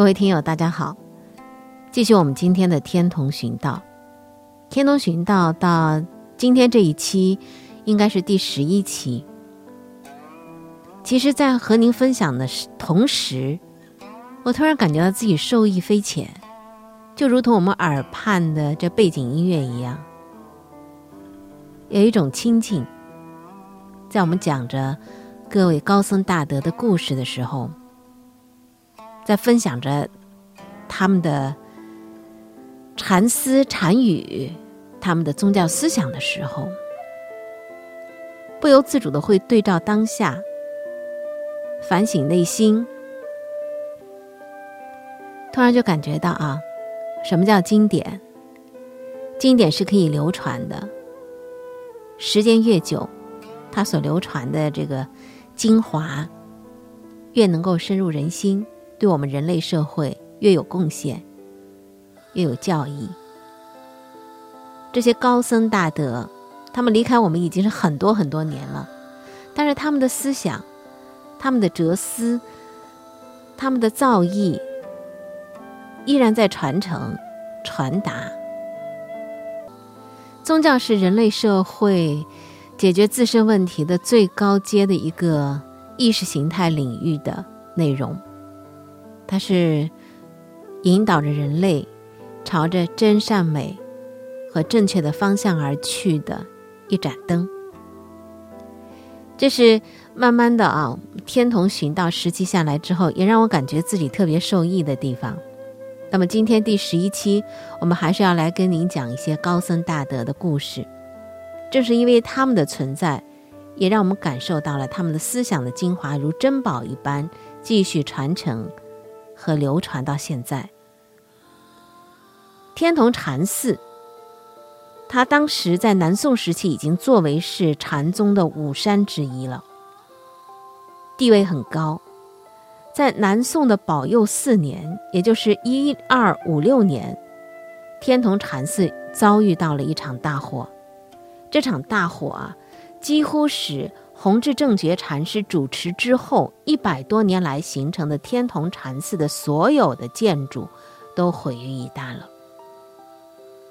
各位听友，大家好，继续我们今天的天童寻道。天童寻道到今天这一期，应该是第十一期。其实，在和您分享的同时，我突然感觉到自己受益匪浅，就如同我们耳畔的这背景音乐一样，有一种亲近。在我们讲着各位高僧大德的故事的时候。在分享着他们的禅思禅语、他们的宗教思想的时候，不由自主的会对照当下，反省内心，突然就感觉到啊，什么叫经典？经典是可以流传的，时间越久，它所流传的这个精华越能够深入人心。对我们人类社会越有贡献，越有教益。这些高僧大德，他们离开我们已经是很多很多年了，但是他们的思想、他们的哲思、他们的造诣，依然在传承、传达。宗教是人类社会解决自身问题的最高阶的一个意识形态领域的内容。它是引导着人类朝着真善美和正确的方向而去的一盏灯。这是慢慢的啊，天童寻道实际下来之后，也让我感觉自己特别受益的地方。那么今天第十一期，我们还是要来跟您讲一些高僧大德的故事。正是因为他们的存在，也让我们感受到了他们的思想的精华如珍宝一般继续传承。和流传到现在，天童禅寺，他当时在南宋时期已经作为是禅宗的五山之一了，地位很高。在南宋的保佑四年，也就是一二五六年，天童禅寺遭遇到了一场大火。这场大火啊，几乎使。弘治正觉禅师主持之后，一百多年来形成的天童禅寺的所有的建筑都毁于一旦了。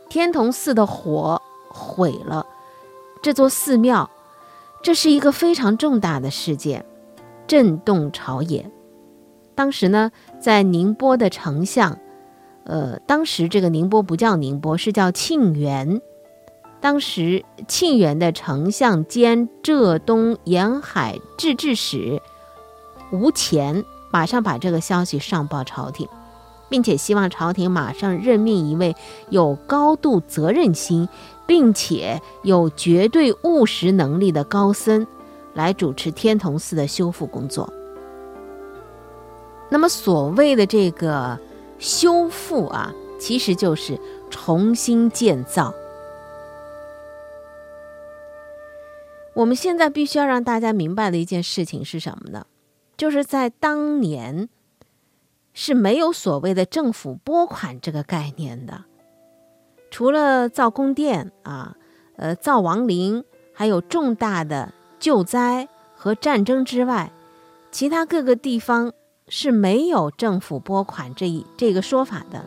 天童寺的火毁了这座寺庙，这是一个非常重大的事件，震动朝野。当时呢，在宁波的丞相，呃，当时这个宁波不叫宁波，是叫庆元。当时庆元的丞相兼浙东沿海制置使吴潜马上把这个消息上报朝廷，并且希望朝廷马上任命一位有高度责任心，并且有绝对务实能力的高僧来主持天童寺的修复工作。那么所谓的这个修复啊，其实就是重新建造。我们现在必须要让大家明白的一件事情是什么呢？就是在当年是没有所谓的政府拨款这个概念的，除了造宫殿啊、呃造王陵，还有重大的救灾和战争之外，其他各个地方是没有政府拨款这一这个说法的，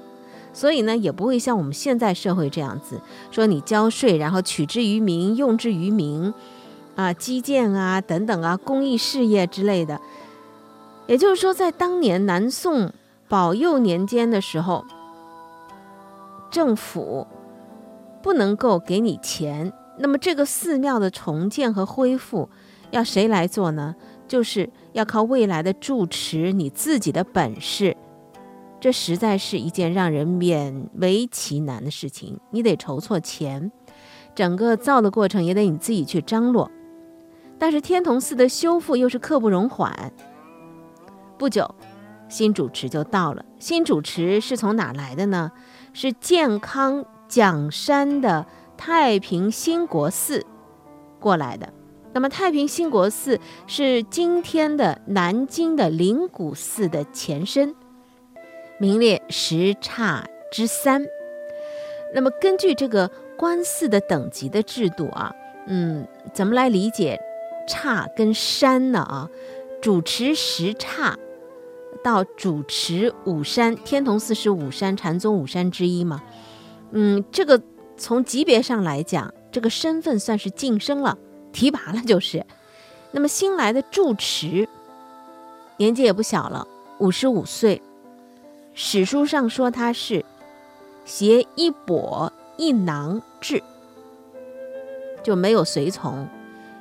所以呢，也不会像我们现在社会这样子说你交税，然后取之于民，用之于民。啊，基建啊，等等啊，公益事业之类的。也就是说，在当年南宋保佑年间的时候，政府不能够给你钱，那么这个寺庙的重建和恢复要谁来做呢？就是要靠未来的住持你自己的本事。这实在是一件让人勉为其难的事情。你得筹措钱，整个造的过程也得你自己去张罗。但是天童寺的修复又是刻不容缓。不久，新主持就到了。新主持是从哪来的呢？是健康蒋山的太平兴国寺过来的。那么太平兴国寺是今天的南京的灵谷寺的前身，名列十刹之三。那么根据这个官寺的等级的制度啊，嗯，怎么来理解？刹跟山呢啊，主持十刹，到主持五山，天童寺是五山禅宗五山之一嘛。嗯，这个从级别上来讲，这个身份算是晋升了，提拔了就是。那么新来的住持年纪也不小了，五十五岁。史书上说他是携一钵一囊至，就没有随从，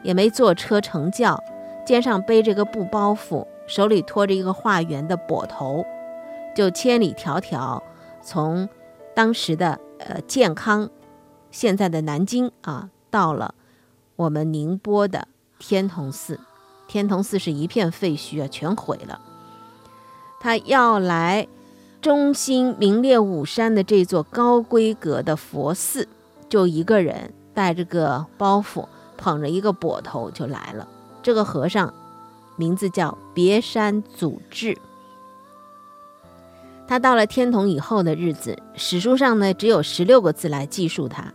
也没坐车乘轿，肩上背着个布包袱，手里托着一个化缘的钵头，就千里迢迢从当时的呃健康，现在的南京啊，到了我们宁波的天童寺。天童寺是一片废墟啊，全毁了。他要来。中心名列五山的这座高规格的佛寺，就一个人带着个包袱，捧着一个钵头就来了。这个和尚名字叫别山祖智。他到了天童以后的日子，史书上呢只有十六个字来记述他：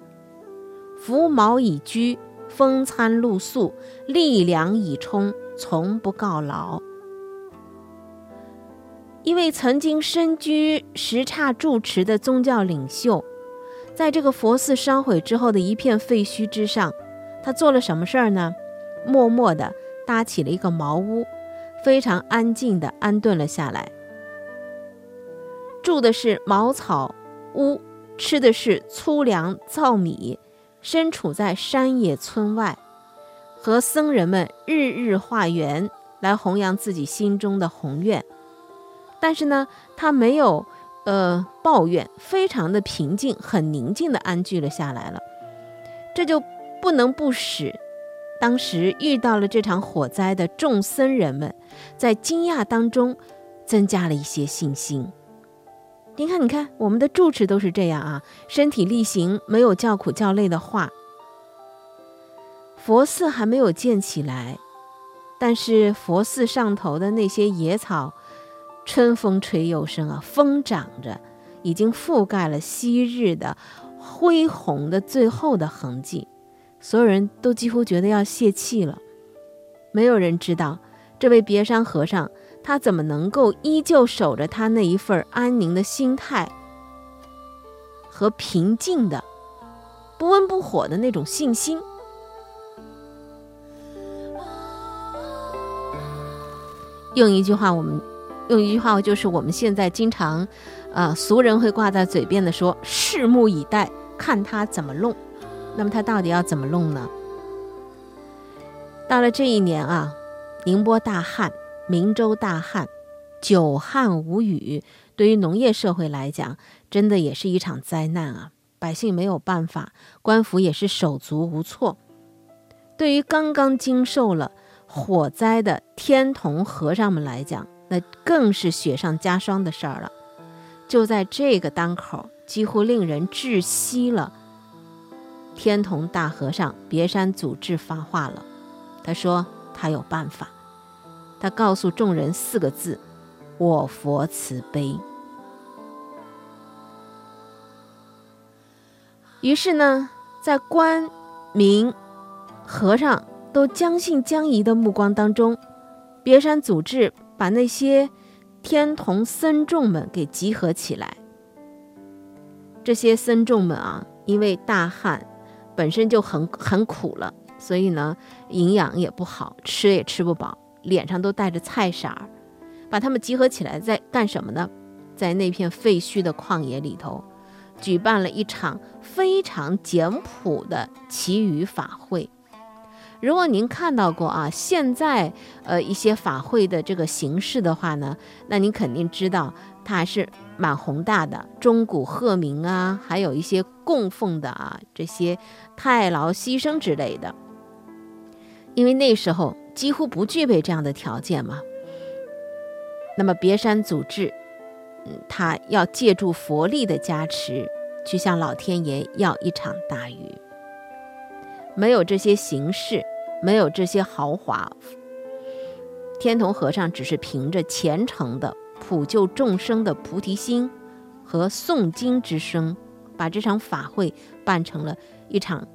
服毛以居，风餐露宿，力粮以充，从不告劳。一位曾经身居什刹住持的宗教领袖，在这个佛寺烧毁之后的一片废墟之上，他做了什么事儿呢？默默地搭起了一个茅屋，非常安静地安顿了下来。住的是茅草屋，吃的是粗粮糙米，身处在山野村外，和僧人们日日化缘，来弘扬自己心中的宏愿。但是呢，他没有，呃，抱怨，非常的平静，很宁静的安居了下来了。这就不能不使当时遇到了这场火灾的众僧人们，在惊讶当中增加了一些信心。你看，你看，我们的住持都是这样啊，身体力行，没有叫苦叫累的话。佛寺还没有建起来，但是佛寺上头的那些野草。春风吹又生啊，风长着，已经覆盖了昔日的恢宏的最后的痕迹。所有人都几乎觉得要泄气了。没有人知道，这位别山和尚他怎么能够依旧守着他那一份安宁的心态和平静的、不温不火的那种信心。用一句话，我们。用一句话，就是我们现在经常，呃，俗人会挂在嘴边的说：“拭目以待，看他怎么弄。”那么他到底要怎么弄呢？到了这一年啊，宁波大旱，明州大旱，久旱无雨，对于农业社会来讲，真的也是一场灾难啊！百姓没有办法，官府也是手足无措。对于刚刚经受了火灾的天童和尚们来讲，那更是雪上加霜的事儿了。就在这个当口，几乎令人窒息了。天童大和尚别山祖智发话了，他说他有办法。他告诉众人四个字：“我佛慈悲。”于是呢，在官、民、和尚都将信将疑的目光当中，别山祖智。把那些天童僧众们给集合起来。这些僧众们啊，因为大旱本身就很很苦了，所以呢，营养也不好，吃也吃不饱，脸上都带着菜色儿。把他们集合起来，在干什么呢？在那片废墟的旷野里头，举办了一场非常简朴的祈雨法会。如果您看到过啊，现在呃一些法会的这个形式的话呢，那您肯定知道它是蛮宏大的，钟鼓鹤鸣啊，还有一些供奉的啊这些太牢牺牲之类的。因为那时候几乎不具备这样的条件嘛。那么别山祖智，嗯，他要借助佛力的加持，去向老天爷要一场大雨。没有这些形式，没有这些豪华，天童和尚只是凭着虔诚的普救众生的菩提心和诵经之声，把这场法会办成了一场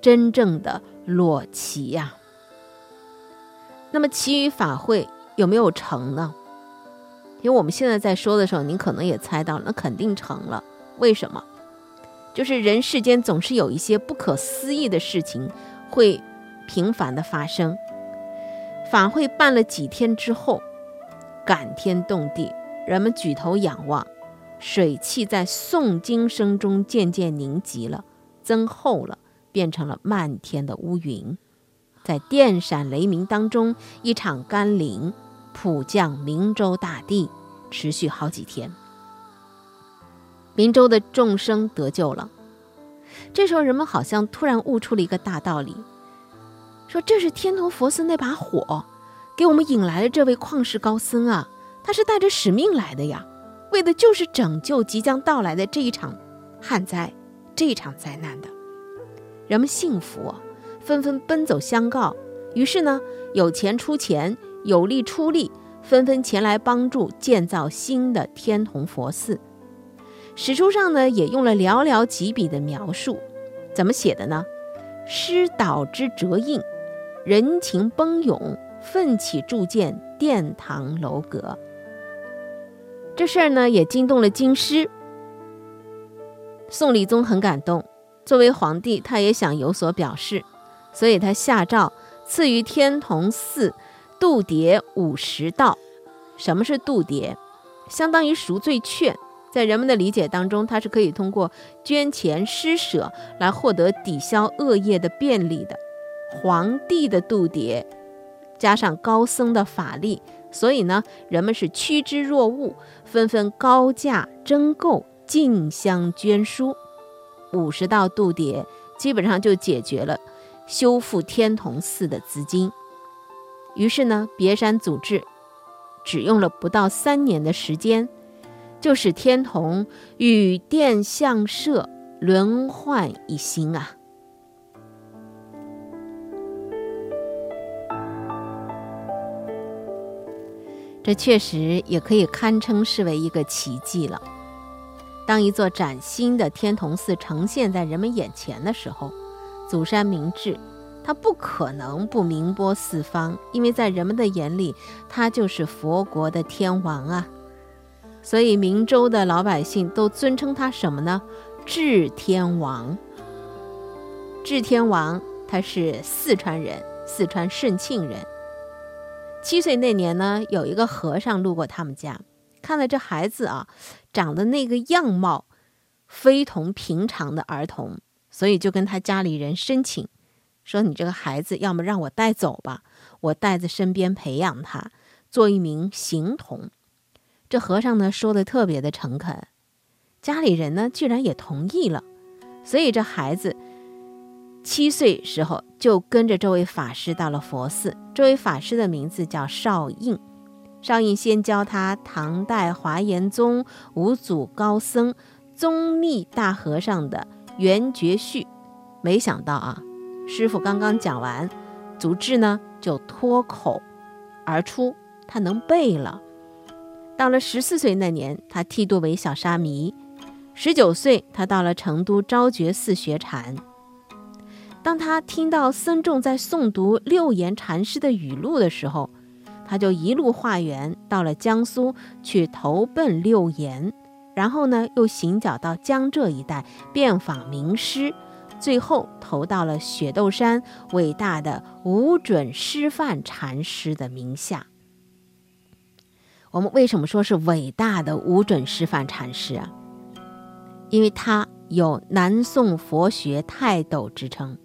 真正的裸祈呀。那么其余法会有没有成呢？因为我们现在在说的时候，您可能也猜到，那肯定成了。为什么？就是人世间总是有一些不可思议的事情会频繁的发生。法会办了几天之后，感天动地，人们举头仰望，水汽在诵经声中渐渐凝集了，增厚了，变成了漫天的乌云。在电闪雷鸣当中，一场甘霖。普降明州大地，持续好几天。明州的众生得救了。这时候，人们好像突然悟出了一个大道理，说这是天童佛寺那把火，给我们引来了这位旷世高僧啊！他是带着使命来的呀，为的就是拯救即将到来的这一场旱灾，这一场灾难的。人们信服，纷纷奔走相告。于是呢，有钱出钱。有力出力，纷纷前来帮助建造新的天童佛寺。史书上呢，也用了寥寥几笔的描述，怎么写的呢？师导之折印，人情奔涌，奋起铸建殿堂楼阁。这事儿呢，也惊动了京师。宋理宗很感动，作为皇帝，他也想有所表示，所以他下诏赐予天童寺。度牒五十道，什么是度牒？相当于赎罪券，在人们的理解当中，它是可以通过捐钱施舍来获得抵消恶业的便利的。皇帝的度牒，加上高僧的法力，所以呢，人们是趋之若鹜，纷纷高价征购，竞相捐书。五十道度牒，基本上就解决了修复天童寺的资金。于是呢，别山祖治只用了不到三年的时间，就使天童与殿相社轮换一新啊！这确实也可以堪称是为一个奇迹了。当一座崭新的天童寺呈现在人们眼前的时候，祖山明志。他不可能不名播四方，因为在人们的眼里，他就是佛国的天王啊。所以明州的老百姓都尊称他什么呢？智天王。智天王他是四川人，四川顺庆人。七岁那年呢，有一个和尚路过他们家，看了这孩子啊，长得那个样貌非同平常的儿童，所以就跟他家里人申请。说你这个孩子，要么让我带走吧，我带在身边培养他，做一名行童。这和尚呢说的特别的诚恳，家里人呢居然也同意了。所以这孩子七岁时候就跟着这位法师到了佛寺。这位法师的名字叫少印。少印先教他唐代华严宗五祖高僧宗密大和尚的圆觉序，没想到啊。师傅刚刚讲完，祖智呢就脱口而出，他能背了。到了十四岁那年，他剃度为小沙弥；十九岁，他到了成都昭觉寺学禅。当他听到僧众在诵读六言禅师的语录的时候，他就一路化缘到了江苏去投奔六言，然后呢又行脚到江浙一带遍访名师。最后投到了雪窦山伟大的无准师范禅师的名下。我们为什么说是伟大的无准师范禅师啊？因为他有南宋佛学泰斗之称，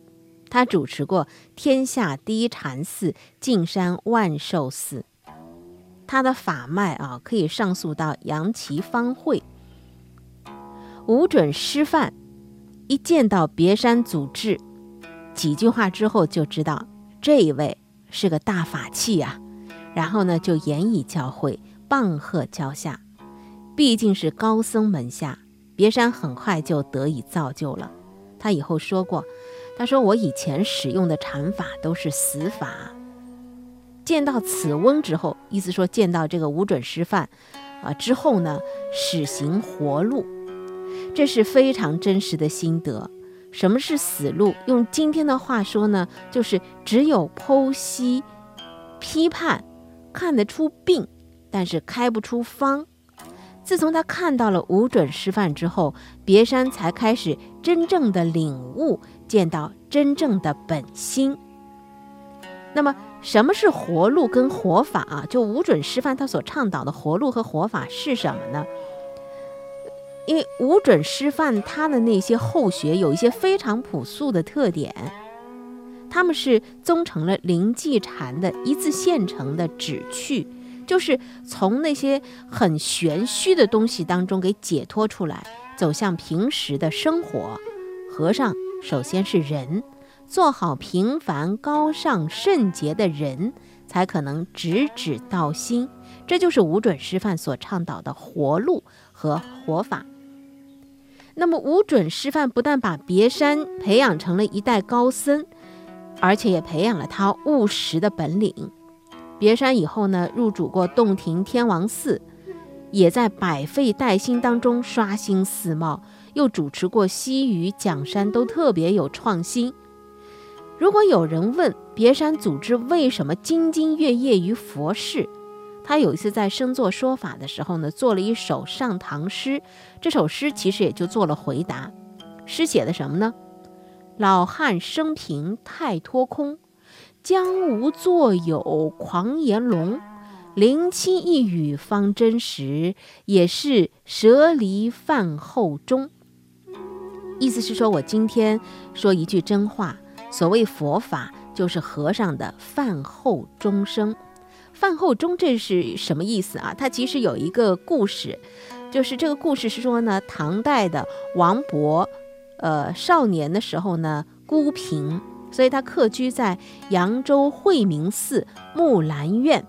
他主持过天下第一禅寺径山万寿寺，他的法脉啊可以上溯到杨岐方会。无准师范。一见到别山祖智，几句话之后就知道这一位是个大法器呀。然后呢，就言以教诲，棒喝教下。毕竟是高僧门下，别山很快就得以造就了。他以后说过：“他说我以前使用的禅法都是死法，见到此翁之后，意思说见到这个无准师范啊之后呢，使行活路。”这是非常真实的心得。什么是死路？用今天的话说呢，就是只有剖析、批判，看得出病，但是开不出方。自从他看到了无准师范之后，别山才开始真正的领悟，见到真正的本心。那么，什么是活路跟活法啊？就无准师范他所倡导的活路和活法是什么呢？因为无准师范他的那些后学有一些非常朴素的特点，他们是宗成了灵济禅的一字现成的旨趣。就是从那些很玄虚的东西当中给解脱出来，走向平时的生活。和尚首先是人，做好平凡、高尚、圣洁的人，才可能直指道心。这就是无准师范所倡导的活路和活法。那么，无准师范不但把别山培养成了一代高僧，而且也培养了他务实的本领。别山以后呢，入主过洞庭天王寺，也在百废待兴当中刷新寺貌，又主持过西隅讲山，都特别有创新。如果有人问别山组织为什么兢兢业业于佛事，他有一次在生座说法的时候呢，做了一首上堂诗，这首诗其实也就做了回答。诗写的什么呢？老汉生平太脱空。将无作有狂言龙，灵清一语方真实，也是舍离饭后钟。意思是说，我今天说一句真话。所谓佛法，就是和尚的饭后钟声。饭后钟这是什么意思啊？它其实有一个故事，就是这个故事是说呢，唐代的王勃，呃，少年的时候呢，孤贫。所以他客居在扬州惠明寺木兰院，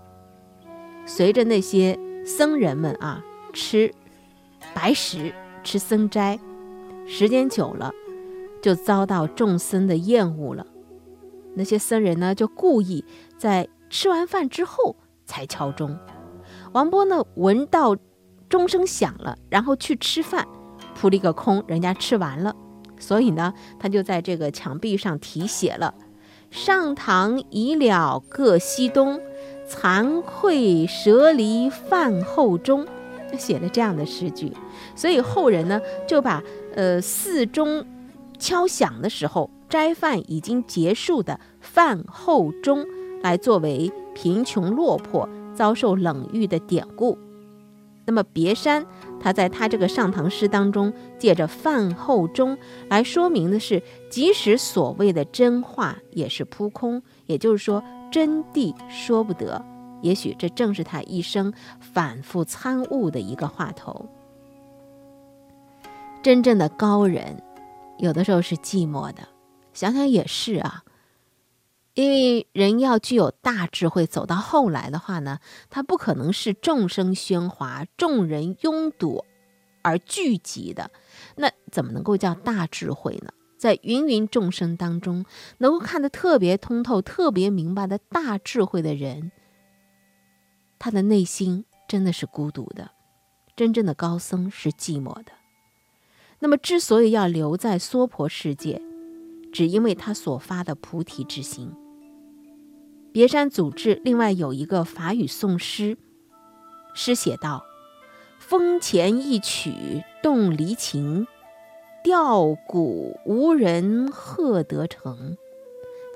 随着那些僧人们啊吃白食、吃僧斋，时间久了，就遭到众僧的厌恶了。那些僧人呢，就故意在吃完饭之后才敲钟。王波呢，闻到钟声响了，然后去吃饭，扑了一个空，人家吃完了。所以呢，他就在这个墙壁上题写了“上堂已了各西东，惭愧蛇离饭后钟”，写了这样的诗句。所以后人呢，就把呃四钟敲响的时候，斋饭已经结束的饭后钟，来作为贫穷落魄、遭受冷遇的典故。那么别山。他在他这个上堂诗当中，借着饭后钟来说明的是，即使所谓的真话也是扑空，也就是说真谛说不得。也许这正是他一生反复参悟的一个话头。真正的高人，有的时候是寂寞的，想想也是啊。因为人要具有大智慧，走到后来的话呢，他不可能是众生喧哗、众人拥堵而聚集的，那怎么能够叫大智慧呢？在芸芸众生当中，能够看得特别通透、特别明白的大智慧的人，他的内心真的是孤独的。真正的高僧是寂寞的。那么，之所以要留在娑婆世界，只因为他所发的菩提之心。别山组织另外有一个法语颂诗，诗写道：“风前一曲动离情，吊鼓无人贺得成。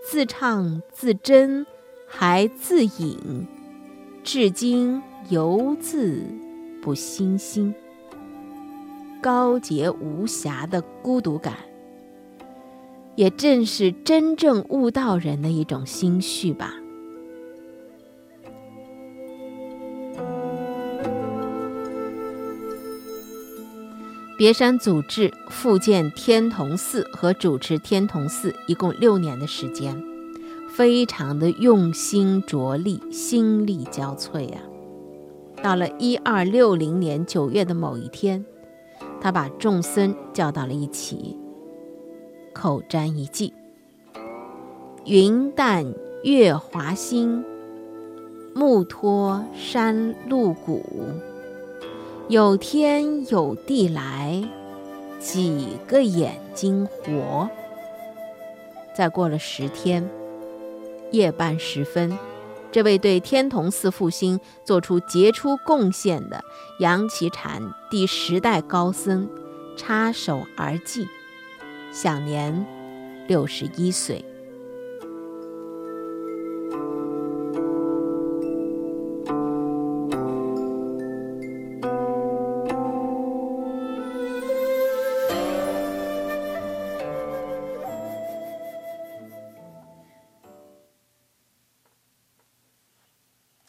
自唱自斟还自饮，至今犹自不心心。高洁无瑕的孤独感，也正是真正悟道人的一种心绪吧。”别山祖制复建天童寺和主持天童寺一共六年的时间，非常的用心着力，心力交瘁啊！到了一二六零年九月的某一天，他把众僧叫到了一起，口占一偈：“云淡月华新，木托山路古。”有天有地来，几个眼睛活。再过了十天，夜半时分，这位对天童寺复兴做出杰出贡献的杨岐禅第十代高僧插手而祭，享年六十一岁。